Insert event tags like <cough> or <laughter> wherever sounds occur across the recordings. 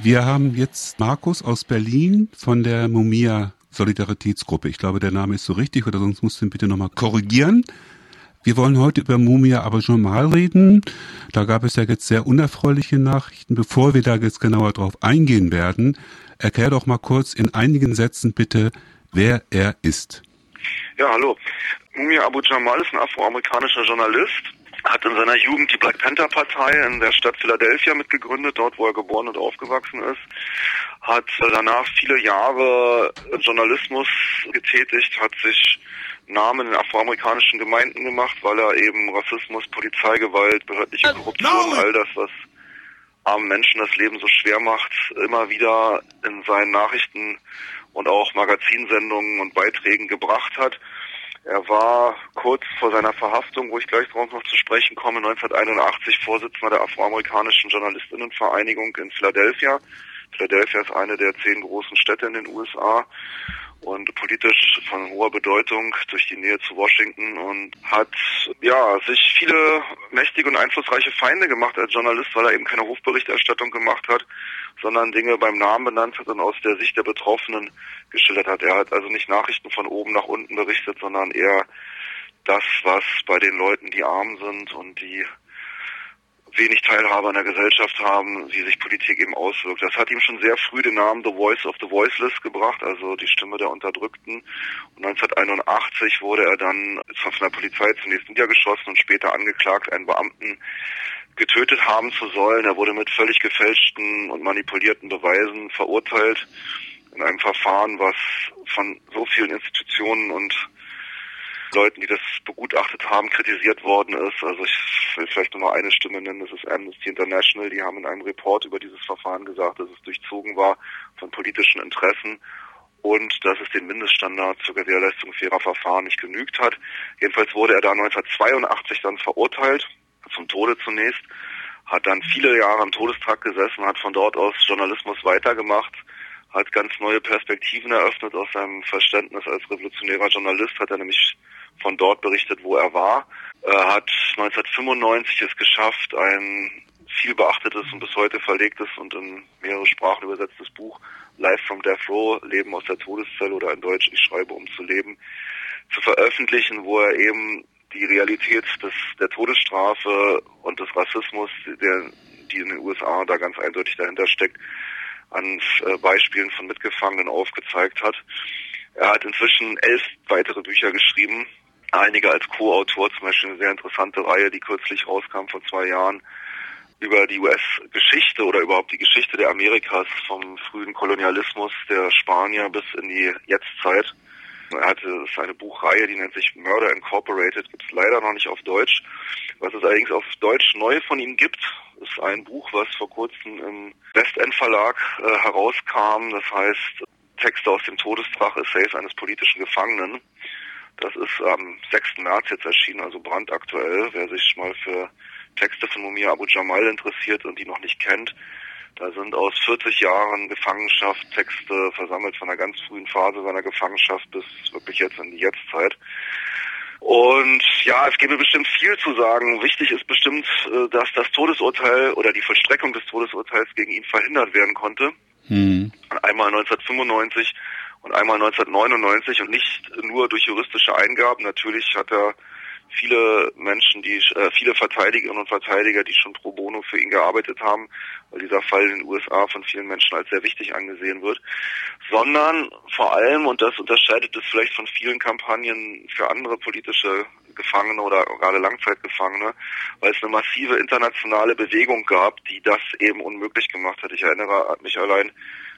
Wir haben jetzt Markus aus Berlin von der Mumia Solidaritätsgruppe. Ich glaube, der Name ist so richtig oder sonst musst du ihn bitte nochmal korrigieren. Wir wollen heute über Mumia aber schon mal reden. Da gab es ja jetzt sehr unerfreuliche Nachrichten. Bevor wir da jetzt genauer drauf eingehen werden, erklär doch mal kurz in einigen Sätzen bitte, wer er ist. Ja, hallo. Mumia Abu Jamal ist ein afroamerikanischer Journalist, hat in seiner Jugend die Black Panther Partei in der Stadt Philadelphia mitgegründet, dort wo er geboren und aufgewachsen ist, hat danach viele Jahre Journalismus getätigt, hat sich Namen in afroamerikanischen Gemeinden gemacht, weil er eben Rassismus, Polizeigewalt, behördliche äh, Korruption, all das, was armen Menschen das Leben so schwer macht, immer wieder in seinen Nachrichten und auch Magazinsendungen und Beiträgen gebracht hat. Er war kurz vor seiner Verhaftung, wo ich gleich darauf noch zu sprechen komme, 1981 Vorsitzender der afroamerikanischen Journalistinnenvereinigung in Philadelphia. Philadelphia ist eine der zehn großen Städte in den USA und politisch von hoher Bedeutung durch die Nähe zu Washington und hat ja sich viele mächtige und einflussreiche Feinde gemacht als Journalist, weil er eben keine Hofberichterstattung gemacht hat, sondern Dinge beim Namen benannt hat und aus der Sicht der Betroffenen geschildert hat. Er hat also nicht Nachrichten von oben nach unten berichtet, sondern eher das, was bei den Leuten, die arm sind und die wenig Teilhabe an der Gesellschaft haben, wie sich Politik eben auswirkt. Das hat ihm schon sehr früh den Namen The Voice of the Voiceless gebracht, also die Stimme der Unterdrückten. Und 1981 wurde er dann von der Polizei zunächst niedergeschossen und später angeklagt, einen Beamten getötet haben zu sollen. Er wurde mit völlig gefälschten und manipulierten Beweisen verurteilt in einem Verfahren, was von so vielen Institutionen und Leuten, die das begutachtet haben, kritisiert worden ist. Also ich will vielleicht nur mal eine Stimme nennen, das ist Amnesty International. Die haben in einem Report über dieses Verfahren gesagt, dass es durchzogen war von politischen Interessen und dass es den Mindeststandard zur Gewährleistung fairer Verfahren nicht genügt hat. Jedenfalls wurde er da 1982 dann verurteilt, zum Tode zunächst, hat dann viele Jahre im Todestrakt gesessen, hat von dort aus Journalismus weitergemacht, hat ganz neue Perspektiven eröffnet aus seinem Verständnis als revolutionärer Journalist, hat er nämlich von dort berichtet, wo er war. Er hat 1995 es geschafft, ein viel beachtetes und bis heute verlegtes und in mehrere Sprachen übersetztes Buch Life from Death Row, Leben aus der Todeszelle oder in Deutsch Ich schreibe, um zu leben, zu veröffentlichen, wo er eben die Realität des, der Todesstrafe und des Rassismus, der, die in den USA da ganz eindeutig dahinter steckt, an äh, Beispielen von Mitgefangenen aufgezeigt hat. Er hat inzwischen elf weitere Bücher geschrieben, einige als Co-Autor, zum Beispiel eine sehr interessante Reihe, die kürzlich rauskam vor zwei Jahren, über die US-Geschichte oder überhaupt die Geschichte der Amerikas vom frühen Kolonialismus der Spanier bis in die Jetztzeit. Er hatte seine Buchreihe, die nennt sich Murder Incorporated, gibt es leider noch nicht auf Deutsch. Was es allerdings auf Deutsch neu von ihm gibt, ist ein Buch, was vor kurzem im Westend Verlag äh, herauskam. Das heißt Texte aus dem Todestrach, Essays eines politischen Gefangenen. Das ist am 6. März jetzt erschienen, also brandaktuell. Wer sich mal für Texte von Mumia Abu Jamal interessiert und die noch nicht kennt, da sind aus 40 Jahren Gefangenschaft Texte versammelt von der ganz frühen Phase seiner Gefangenschaft bis wirklich jetzt in die Jetztzeit. Und ja, es gäbe bestimmt viel zu sagen. Wichtig ist bestimmt, äh, dass das Todesurteil oder die Vollstreckung des Todesurteils gegen ihn verhindert werden konnte. Hm. Einmal 1995 und einmal 1999 und nicht nur durch juristische Eingaben. Natürlich hat er viele Menschen, die äh, viele Verteidigerinnen und Verteidiger, die schon pro bono für ihn gearbeitet haben, weil dieser Fall in den USA von vielen Menschen als sehr wichtig angesehen wird, sondern vor allem und das unterscheidet es vielleicht von vielen Kampagnen für andere politische Gefangene oder gerade Langzeitgefangene, weil es eine massive internationale Bewegung gab, die das eben unmöglich gemacht hat. Ich erinnere mich allein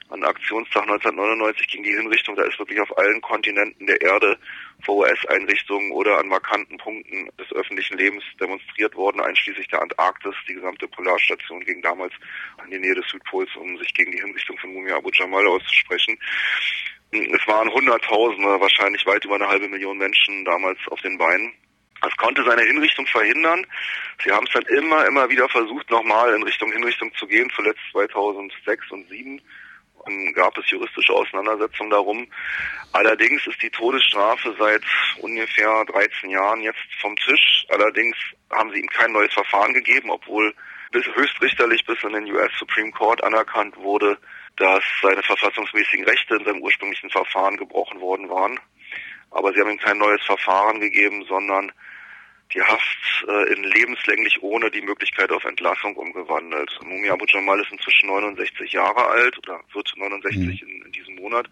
an Aktionstag 1999 ging die Hinrichtung, da ist wirklich auf allen Kontinenten der Erde vor US-Einrichtungen oder an markanten Punkten des öffentlichen Lebens demonstriert worden, einschließlich der Antarktis. Die gesamte Polarstation ging damals in die Nähe des Südpols, um sich gegen die Hinrichtung von Mumia Abu Jamal auszusprechen. Es waren Hunderttausende, wahrscheinlich weit über eine halbe Million Menschen damals auf den Beinen. Es konnte seine Hinrichtung verhindern. Sie haben es dann immer, immer wieder versucht, nochmal in Richtung Hinrichtung zu gehen, zuletzt 2006 und 2007 gab es juristische Auseinandersetzungen darum. Allerdings ist die Todesstrafe seit ungefähr 13 Jahren jetzt vom Tisch. Allerdings haben sie ihm kein neues Verfahren gegeben, obwohl bis höchstrichterlich bis in den US Supreme Court anerkannt wurde, dass seine verfassungsmäßigen Rechte in seinem ursprünglichen Verfahren gebrochen worden waren. Aber sie haben ihm kein neues Verfahren gegeben, sondern die Haft äh, in lebenslänglich ohne die Möglichkeit auf Entlassung umgewandelt. Mumi Abu Jamal ist inzwischen 69 Jahre alt oder wird 69 mhm. in, in, diesem Monat,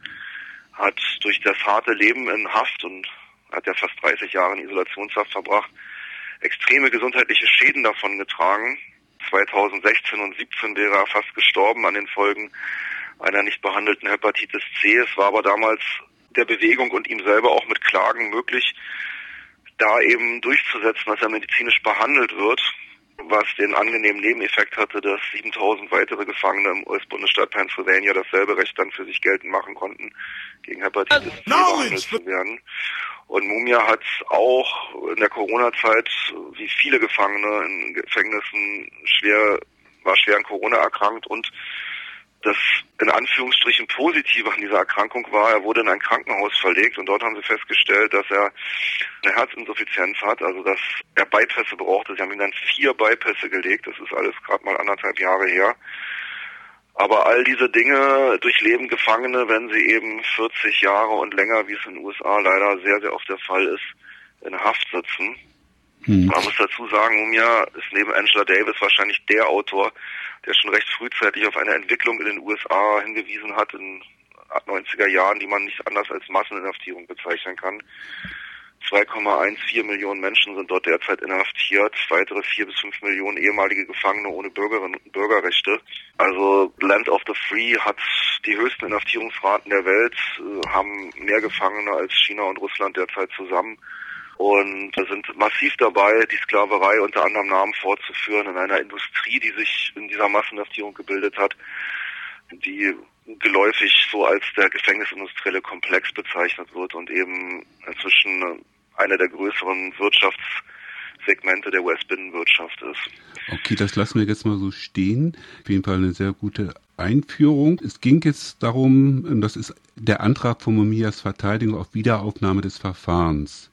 hat durch das harte Leben in Haft und hat ja fast 30 Jahre in Isolationshaft verbracht, extreme gesundheitliche Schäden davon getragen. 2016 und 17 wäre er fast gestorben an den Folgen einer nicht behandelten Hepatitis C. Es war aber damals der Bewegung und ihm selber auch mit Klagen möglich, da eben durchzusetzen, dass er medizinisch behandelt wird, was den angenehmen Nebeneffekt hatte, dass 7000 weitere Gefangene im US-Bundesstaat Pennsylvania dasselbe Recht dann für sich geltend machen konnten, gegen Hepatitis C behandelt zu werden. Und Mumia hat auch in der Corona-Zeit, wie viele Gefangene in Gefängnissen, schwer, war schwer an Corona erkrankt und das in Anführungsstrichen Positive an dieser Erkrankung war, er wurde in ein Krankenhaus verlegt und dort haben sie festgestellt, dass er eine Herzinsuffizienz hat, also dass er Bypässe brauchte. Sie haben ihm dann vier Bypässe gelegt, das ist alles gerade mal anderthalb Jahre her. Aber all diese Dinge durchleben Gefangene, wenn sie eben 40 Jahre und länger, wie es in den USA leider sehr, sehr oft der Fall ist, in Haft sitzen. Hm. Man muss dazu sagen, Mumia ist neben Angela Davis wahrscheinlich der Autor, der schon recht frühzeitig auf eine Entwicklung in den USA hingewiesen hat in 90er Jahren, die man nicht anders als Masseninhaftierung bezeichnen kann. 2,14 Millionen Menschen sind dort derzeit inhaftiert, weitere 4 bis 5 Millionen ehemalige Gefangene ohne Bürgerinnen und Bürgerrechte. Also Land of the Free hat die höchsten Inhaftierungsraten der Welt, äh, haben mehr Gefangene als China und Russland derzeit zusammen und sind massiv dabei, die Sklaverei unter anderem Namen fortzuführen in einer Industrie, die sich in dieser Massenhaftierung gebildet hat, die geläufig so als der gefängnisindustrielle Komplex bezeichnet wird und eben inzwischen einer der größeren Wirtschaftssegmente der US-Binnenwirtschaft ist. Okay, das lassen wir jetzt mal so stehen. Auf jeden Fall eine sehr gute Einführung. Es ging jetzt darum, das ist der Antrag von Momias Verteidigung auf Wiederaufnahme des Verfahrens.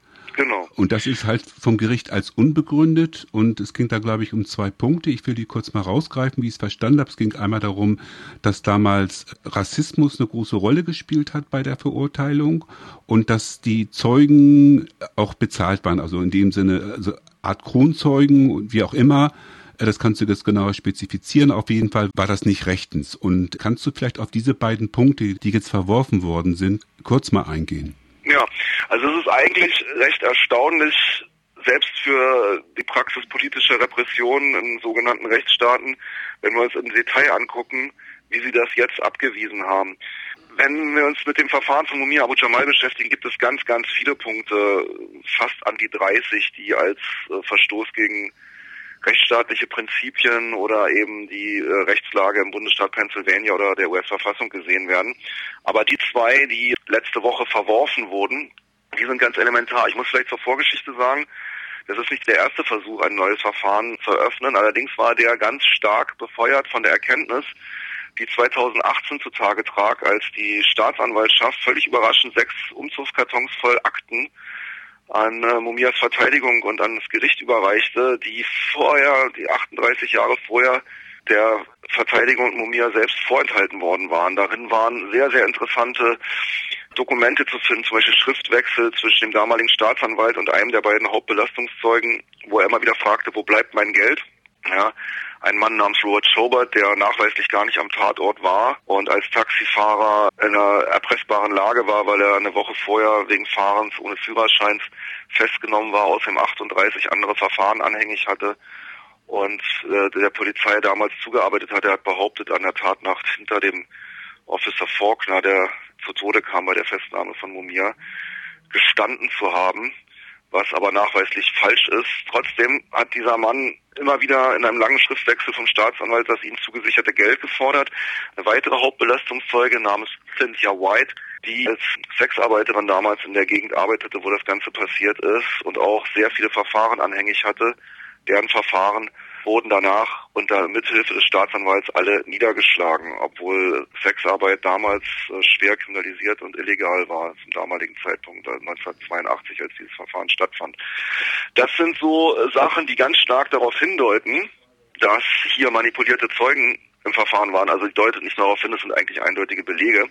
Und das ist halt vom Gericht als unbegründet und es ging da, glaube ich, um zwei Punkte. Ich will die kurz mal rausgreifen, wie ich es verstanden habe. Es ging einmal darum, dass damals Rassismus eine große Rolle gespielt hat bei der Verurteilung und dass die Zeugen auch bezahlt waren, also in dem Sinne, also Art Kronzeugen, wie auch immer, das kannst du jetzt genauer spezifizieren. Auf jeden Fall war das nicht rechtens. Und kannst du vielleicht auf diese beiden Punkte, die jetzt verworfen worden sind, kurz mal eingehen? Ja, also es ist eigentlich recht erstaunlich, selbst für die Praxis politischer Repression in sogenannten Rechtsstaaten, wenn wir uns im Detail angucken, wie sie das jetzt abgewiesen haben. Wenn wir uns mit dem Verfahren von Mumia Abu Jamal beschäftigen, gibt es ganz, ganz viele Punkte, fast an die 30, die als äh, Verstoß gegen rechtsstaatliche Prinzipien oder eben die äh, Rechtslage im Bundesstaat Pennsylvania oder der US-Verfassung gesehen werden. Aber die zwei, die letzte Woche verworfen wurden, die sind ganz elementar. Ich muss vielleicht zur Vorgeschichte sagen, das ist nicht der erste Versuch, ein neues Verfahren zu eröffnen. Allerdings war der ganz stark befeuert von der Erkenntnis, die 2018 zutage trag, als die Staatsanwaltschaft völlig überraschend sechs Umzugskartons voll Akten an äh, Mumias Verteidigung und an das Gericht überreichte, die vorher, die 38 Jahre vorher der Verteidigung und Mumia selbst vorenthalten worden waren. Darin waren sehr, sehr interessante Dokumente zu finden, zum Beispiel Schriftwechsel zwischen dem damaligen Staatsanwalt und einem der beiden Hauptbelastungszeugen, wo er immer wieder fragte, wo bleibt mein Geld? Ja, ein Mann namens Robert Schobert, der nachweislich gar nicht am Tatort war und als Taxifahrer in einer erpressbaren Lage war, weil er eine Woche vorher wegen Fahrens ohne Führerscheins festgenommen war, außerdem 38 andere Verfahren anhängig hatte und äh, der Polizei damals zugearbeitet hat. Er hat behauptet, an der Tatnacht hinter dem Officer Faulkner, der zu Tode kam bei der Festnahme von Mumia, gestanden zu haben was aber nachweislich falsch ist. Trotzdem hat dieser Mann immer wieder in einem langen Schriftwechsel vom Staatsanwalt das ihm zugesicherte Geld gefordert. Eine weitere Hauptbelastungszeuge namens Cynthia White, die als Sexarbeiterin damals in der Gegend arbeitete, wo das Ganze passiert ist und auch sehr viele Verfahren anhängig hatte, deren Verfahren wurden danach unter Mithilfe des Staatsanwalts alle niedergeschlagen, obwohl Sexarbeit damals äh, schwer kriminalisiert und illegal war zum damaligen Zeitpunkt, 1982, als dieses Verfahren stattfand. Das sind so äh, Sachen, die ganz stark darauf hindeuten, dass hier manipulierte Zeugen im Verfahren waren. Also deutet nicht darauf hin, es sind eigentlich eindeutige Belege.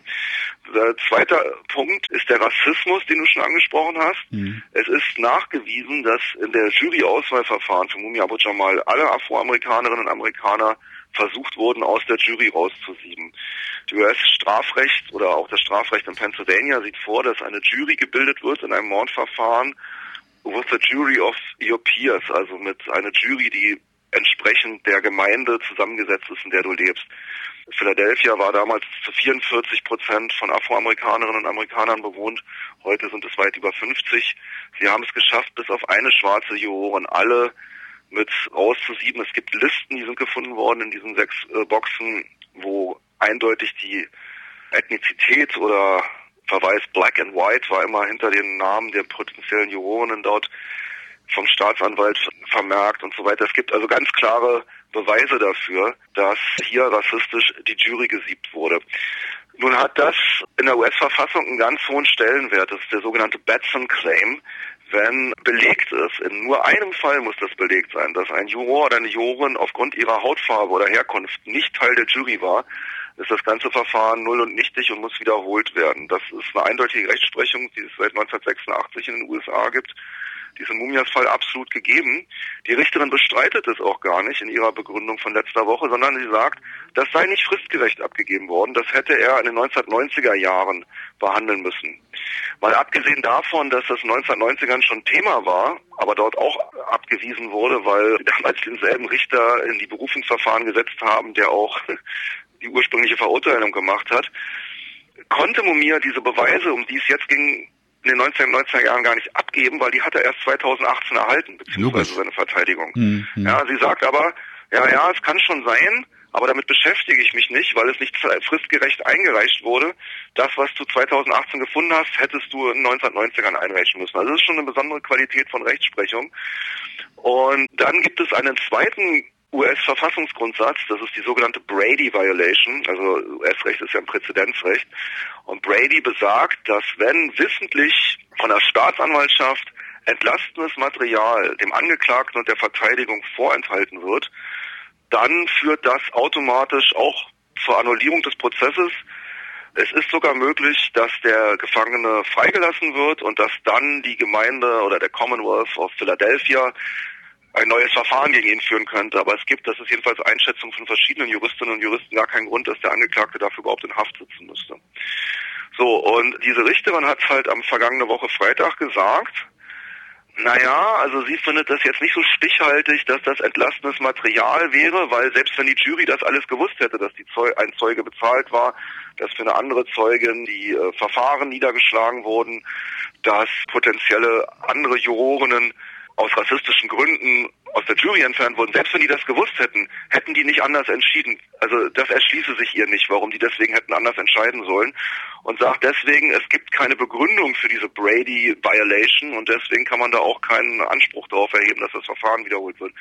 Der zweite Punkt ist der Rassismus, den du schon angesprochen hast. Mhm. Es ist nachgewiesen, dass in der Jury-Auswahlverfahren für Mumia Abu Jamal alle Afroamerikanerinnen und Amerikaner versucht wurden, aus der Jury rauszusieben. Die US-Strafrecht oder auch das Strafrecht in Pennsylvania sieht vor, dass eine Jury gebildet wird in einem Mordverfahren with a jury of your peers, also mit einer Jury, die entsprechend der Gemeinde zusammengesetzt ist, in der du lebst. Philadelphia war damals zu 44 Prozent von Afroamerikanerinnen und Amerikanern bewohnt. Heute sind es weit über 50. Sie haben es geschafft, bis auf eine schwarze Jurorin alle mit rauszusieben. Es gibt Listen, die sind gefunden worden in diesen sechs äh, Boxen, wo eindeutig die Ethnizität oder Verweis Black and White war immer hinter den Namen der potenziellen Jurorinnen dort vom Staatsanwalt vermerkt und so weiter. Es gibt also ganz klare Beweise dafür, dass hier rassistisch die Jury gesiebt wurde. Nun hat das in der US-Verfassung einen ganz hohen Stellenwert. Das ist der sogenannte Batson Claim. Wenn belegt ist, in nur einem Fall muss das belegt sein, dass ein Juror oder eine Jurorin aufgrund ihrer Hautfarbe oder Herkunft nicht Teil der Jury war, ist das ganze Verfahren null und nichtig und muss wiederholt werden. Das ist eine eindeutige Rechtsprechung, die es seit 1986 in den USA gibt diesen Mumias-Fall absolut gegeben. Die Richterin bestreitet es auch gar nicht in ihrer Begründung von letzter Woche, sondern sie sagt, das sei nicht fristgerecht abgegeben worden. Das hätte er in den 1990er Jahren behandeln müssen. Mal abgesehen davon, dass das in den 1990ern schon Thema war, aber dort auch abgewiesen wurde, weil <laughs> damals denselben Richter in die Berufungsverfahren gesetzt haben, der auch <laughs> die ursprüngliche Verurteilung gemacht hat, konnte Mumia diese Beweise, um die es jetzt ging, in den 1990er Jahren gar nicht abgeben, weil die hat er erst 2018 erhalten, beziehungsweise seine Verteidigung. Mhm. Ja, sie sagt aber, ja, ja, es kann schon sein, aber damit beschäftige ich mich nicht, weil es nicht fristgerecht eingereicht wurde. Das, was du 2018 gefunden hast, hättest du in den 1990ern einreichen müssen. Also das ist schon eine besondere Qualität von Rechtsprechung. Und dann gibt es einen zweiten US-Verfassungsgrundsatz, das ist die sogenannte Brady Violation, also US-Recht ist ja ein Präzedenzrecht. Und Brady besagt, dass wenn wissentlich von der Staatsanwaltschaft entlastendes Material dem Angeklagten und der Verteidigung vorenthalten wird, dann führt das automatisch auch zur Annullierung des Prozesses. Es ist sogar möglich, dass der Gefangene freigelassen wird und dass dann die Gemeinde oder der Commonwealth of Philadelphia ein neues Verfahren gegen ihn führen könnte. Aber es gibt, das ist jedenfalls Einschätzung von verschiedenen Juristinnen und Juristen, gar keinen Grund, dass der Angeklagte dafür überhaupt in Haft sitzen müsste. So, und diese Richterin hat halt am vergangene Woche Freitag gesagt, naja, also sie findet das jetzt nicht so stichhaltig, dass das entlastendes Material wäre, weil selbst wenn die Jury das alles gewusst hätte, dass die Zeu ein Zeuge bezahlt war, dass für eine andere Zeugin die äh, Verfahren niedergeschlagen wurden, dass potenzielle andere Jurorinnen aus rassistischen Gründen aus der Jury entfernt wurden, selbst wenn die das gewusst hätten, hätten die nicht anders entschieden. Also das erschließe sich ihr nicht, warum die deswegen hätten anders entscheiden sollen. Und sagt deswegen, es gibt keine Begründung für diese Brady-Violation und deswegen kann man da auch keinen Anspruch darauf erheben, dass das Verfahren wiederholt wird.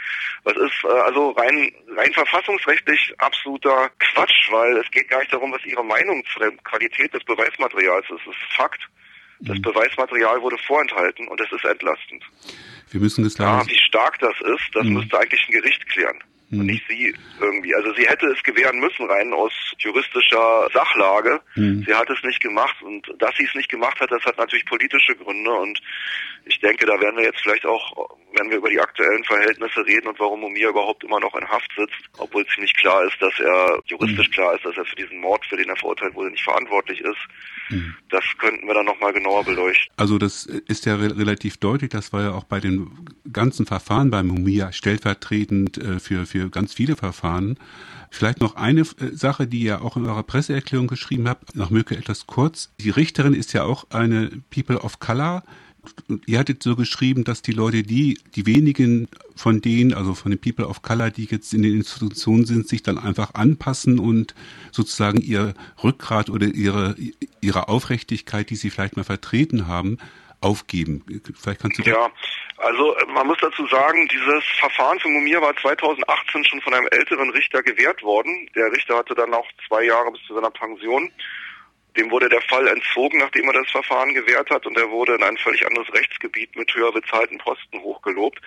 Was ist äh, also rein, rein verfassungsrechtlich absoluter Quatsch, weil es geht gar nicht darum, was ihre Meinung zu der Qualität des Beweismaterials ist. Es ist Fakt. Das mhm. Beweismaterial wurde vorenthalten und es ist entlastend. Wir müssen das Ja, wie stark das ist, das mhm. müsste eigentlich ein Gericht klären. Und nicht sie irgendwie. Also sie hätte es gewähren müssen, rein aus juristischer Sachlage. Mhm. Sie hat es nicht gemacht. Und dass sie es nicht gemacht hat, das hat natürlich politische Gründe. Und ich denke, da werden wir jetzt vielleicht auch, wenn wir über die aktuellen Verhältnisse reden und warum Mumia überhaupt immer noch in Haft sitzt, obwohl ziemlich klar ist, dass er juristisch mhm. klar ist, dass er für diesen Mord, für den er verurteilt wurde, nicht verantwortlich ist. Mhm. Das könnten wir dann nochmal genauer beleuchten. Also das ist ja re relativ deutlich. Das war ja auch bei den ganzen Verfahren bei Mumia stellvertretend äh, für, für ganz viele Verfahren. Vielleicht noch eine äh, Sache, die ihr auch in eurer Presseerklärung geschrieben habt, noch Möke etwas kurz. Die Richterin ist ja auch eine People of Color ihr hattet so geschrieben, dass die Leute, die, die wenigen von denen, also von den People of Color, die jetzt in den Institutionen sind, sich dann einfach anpassen und sozusagen ihr Rückgrat oder ihre, ihre Aufrichtigkeit, die sie vielleicht mal vertreten haben, aufgeben. Vielleicht kannst du ja, also man muss dazu sagen, dieses Verfahren für Mumir war 2018 schon von einem älteren Richter gewährt worden. Der Richter hatte dann auch zwei Jahre bis zu seiner Pension dem wurde der Fall entzogen, nachdem er das Verfahren gewährt hat und er wurde in ein völlig anderes Rechtsgebiet mit höher bezahlten Posten hochgelobt.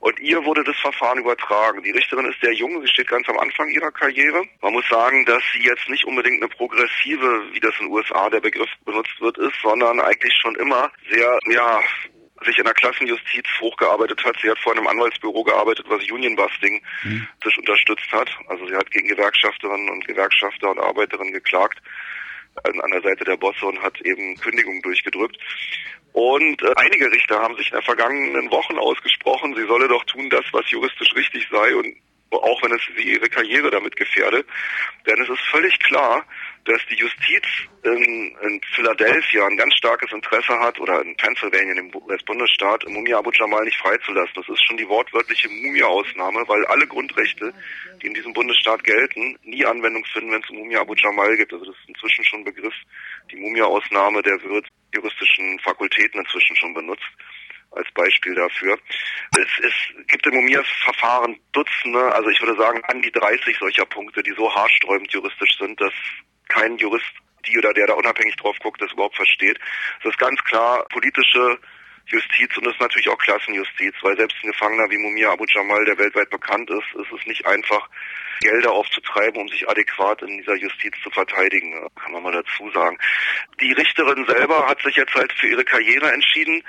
Und ihr wurde das Verfahren übertragen. Die Richterin ist sehr jung, sie steht ganz am Anfang ihrer Karriere. Man muss sagen, dass sie jetzt nicht unbedingt eine progressive, wie das in den USA der Begriff benutzt wird, ist, sondern eigentlich schon immer sehr, ja, sich in der Klassenjustiz hochgearbeitet hat. Sie hat vor einem Anwaltsbüro gearbeitet, was Unionbusting mhm. sich unterstützt hat. Also sie hat gegen Gewerkschafterinnen und Gewerkschafter und Arbeiterinnen geklagt an der Seite der Bosse und hat eben Kündigungen durchgedrückt. Und äh, einige Richter haben sich in den vergangenen Wochen ausgesprochen, sie solle doch tun das, was juristisch richtig sei und auch wenn es ihre Karriere damit gefährde. Denn es ist völlig klar, dass die Justiz in, in Philadelphia ein ganz starkes Interesse hat, oder in Pennsylvania, dem US-Bundesstaat, Mumia Abu Jamal nicht freizulassen. Das ist schon die wortwörtliche Mumia-Ausnahme, weil alle Grundrechte, die in diesem Bundesstaat gelten, nie Anwendung finden, wenn es um Mumia Abu Jamal geht. Also das ist inzwischen schon ein Begriff. Die Mumia-Ausnahme, der wird juristischen Fakultäten inzwischen schon benutzt als Beispiel dafür. Es, es gibt im Mumias-Verfahren Dutzende, also ich würde sagen an die 30 solcher Punkte, die so haarsträubend juristisch sind, dass kein Jurist, die oder der da unabhängig drauf guckt, das überhaupt versteht. Es ist ganz klar politische Justiz und es ist natürlich auch Klassenjustiz, weil selbst ein Gefangener wie Mumia Abu Jamal, der weltweit bekannt ist, ist es nicht einfach, Gelder aufzutreiben, um sich adäquat in dieser Justiz zu verteidigen, kann man mal dazu sagen. Die Richterin selber hat sich jetzt halt für ihre Karriere entschieden.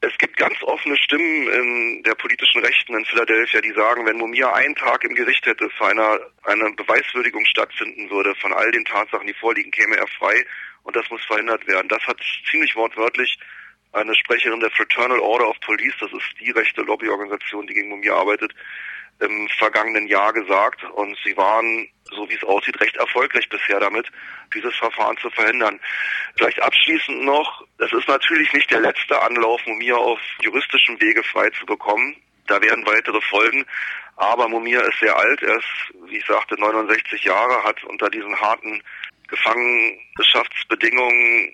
Es gibt ganz offene Stimmen in der politischen Rechten in Philadelphia, die sagen, wenn Mumia einen Tag im Gericht hätte, für eine, eine Beweiswürdigung stattfinden würde von all den Tatsachen, die vorliegen, käme er frei und das muss verhindert werden. Das hat ziemlich wortwörtlich eine Sprecherin der Fraternal Order of Police, das ist die rechte Lobbyorganisation, die gegen Mumia arbeitet, im vergangenen Jahr gesagt und sie waren, so wie es aussieht, recht erfolgreich bisher damit, dieses Verfahren zu verhindern. Vielleicht abschließend noch, es ist natürlich nicht der letzte Anlauf, Mumia auf juristischem Wege frei zu bekommen. Da werden weitere folgen. Aber Mumia ist sehr alt. Er ist, wie ich sagte, 69 Jahre, hat unter diesen harten Gefangenschaftsbedingungen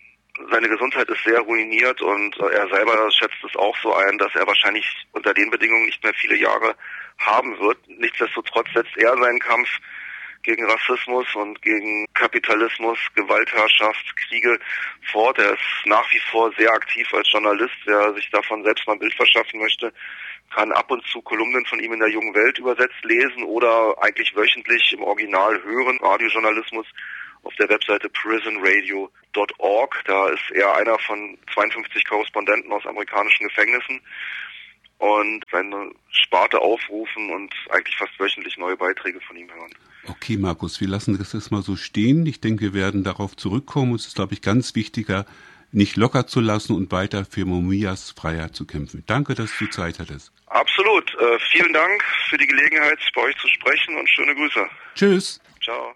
seine Gesundheit ist sehr ruiniert und er selber schätzt es auch so ein, dass er wahrscheinlich unter den Bedingungen nicht mehr viele Jahre haben wird. Nichtsdestotrotz setzt er seinen Kampf gegen Rassismus und gegen Kapitalismus, Gewaltherrschaft, Kriege fort. Er ist nach wie vor sehr aktiv als Journalist. Wer sich davon selbst mal ein Bild verschaffen möchte, kann ab und zu Kolumnen von ihm in der jungen Welt übersetzt lesen oder eigentlich wöchentlich im Original hören, Radiojournalismus auf der Webseite prisonradio.org. Da ist er einer von 52 Korrespondenten aus amerikanischen Gefängnissen und seine Sparte aufrufen und eigentlich fast wöchentlich neue Beiträge von ihm hören. Okay, Markus, wir lassen das jetzt mal so stehen. Ich denke, wir werden darauf zurückkommen. Es ist, glaube ich, ganz wichtiger, nicht locker zu lassen und weiter für Momias Freiheit zu kämpfen. Danke, dass du Zeit hattest. Absolut. Äh, vielen Dank für die Gelegenheit, bei euch zu sprechen und schöne Grüße. Tschüss. Ciao.